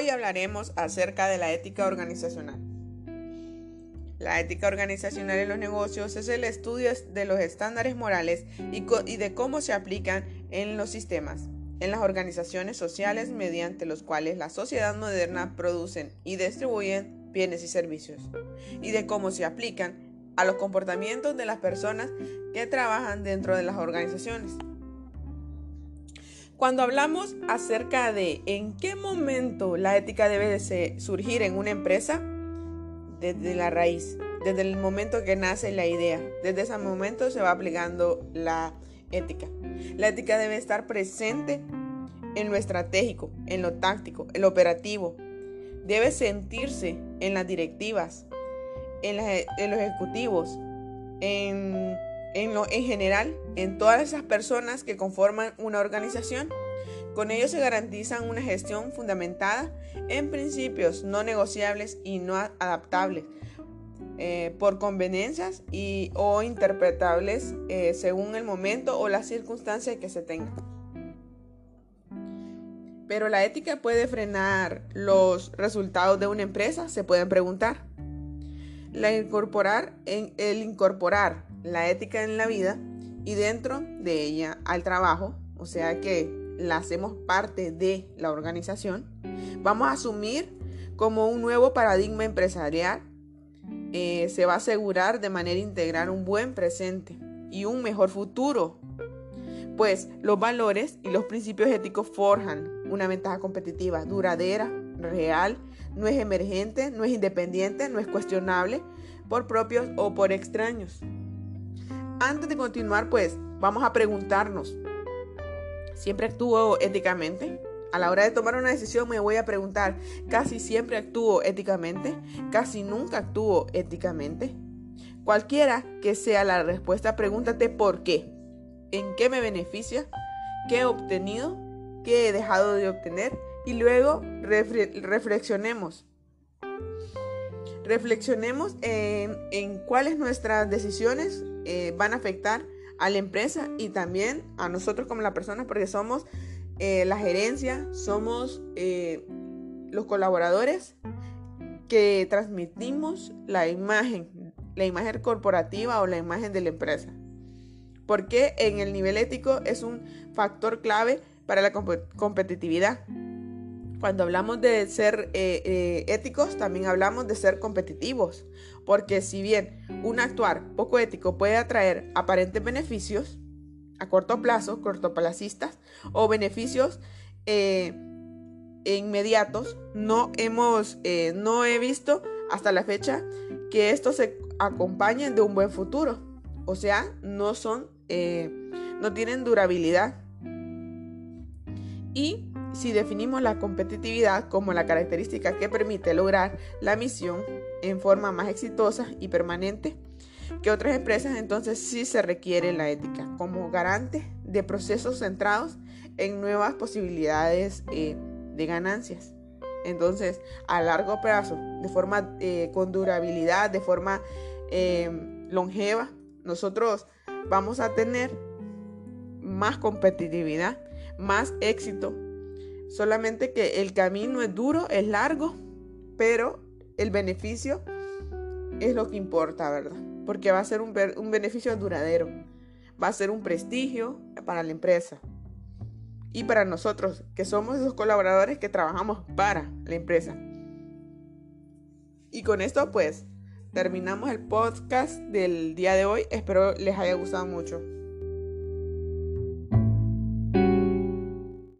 Hoy hablaremos acerca de la ética organizacional. La ética organizacional en los negocios es el estudio de los estándares morales y, de cómo se aplican en los sistemas, en las organizaciones sociales mediante los cuales la sociedad moderna producen y distribuyen bienes y servicios, y de cómo se aplican a los comportamientos de las personas que trabajan dentro de las organizaciones. Cuando hablamos acerca de en qué momento la ética debe de surgir en una empresa, desde la raíz, desde el momento que nace la idea, desde ese momento se va aplicando la ética. La ética debe estar presente en lo estratégico, en lo táctico, en lo operativo. Debe sentirse en las directivas, en, los ejecutivos, en, en, lo, en general, en todas esas personas que conforman una organización. Con ello se garantizan una gestión fundamentada en principios no negociables y no adaptables eh, por conveniencias y, o interpretables eh, según el momento o las circunstancias que se tengan. Pero la ética puede frenar los resultados de una empresa, se pueden preguntar. La incorporar en, el incorporar la ética en la vida y dentro de ella al trabajo, o sea que la hacemos parte de la organización, vamos a asumir como un nuevo paradigma empresarial, eh, se va a asegurar de manera integral un buen presente y un mejor futuro, pues los valores y los principios éticos forjan una ventaja competitiva duradera, real, no es emergente, no es independiente, no es cuestionable por propios o por extraños. Antes de continuar, pues vamos a preguntarnos, ¿siempre actúo éticamente? A la hora de tomar una decisión me voy a preguntar, ¿casi siempre actúo éticamente? ¿Casi nunca actúo éticamente? Cualquiera que sea la respuesta, pregúntate por qué. ¿En qué me beneficia? ¿Qué he obtenido? ¿Qué he dejado de obtener? y luego reflexionemos. Reflexionemos en, cuáles nuestras decisiones eh, van a afectar a la empresa y también a nosotros como la persona, porque somos eh, la gerencia, somos eh, los colaboradores que transmitimos la imagen, la imagen corporativa o la imagen de la empresa. Porque en el nivel ético es un factor clave para la competitividad. Cuando hablamos de ser eh, eh, éticos, también hablamos de ser competitivos. Porque si bien un actuar poco ético puede atraer aparentes beneficios a corto plazo, cortoplacistas, o beneficios eh, inmediatos, no hemos, no he visto hasta la fecha que estos se acompañen de un buen futuro. O sea, no son, no tienen durabilidad. Y si definimos la competitividad como la característica que permite lograr la misión en forma más exitosa y permanente que otras empresas, entonces sí se requiere la ética como garante de procesos centrados en nuevas posibilidades eh, de ganancias. Entonces, a largo plazo, de forma eh, con durabilidad, de forma eh, longeva, nosotros vamos a tener más competitividad, más éxito Solamente que el camino es duro, es largo, pero el beneficio es lo que importa, ¿verdad? Porque va a ser un, beneficio duradero, va a ser un prestigio para la empresa y para nosotros, que somos esos colaboradores que trabajamos para la empresa. Y con esto pues terminamos el podcast del día de hoy. Espero les haya gustado mucho.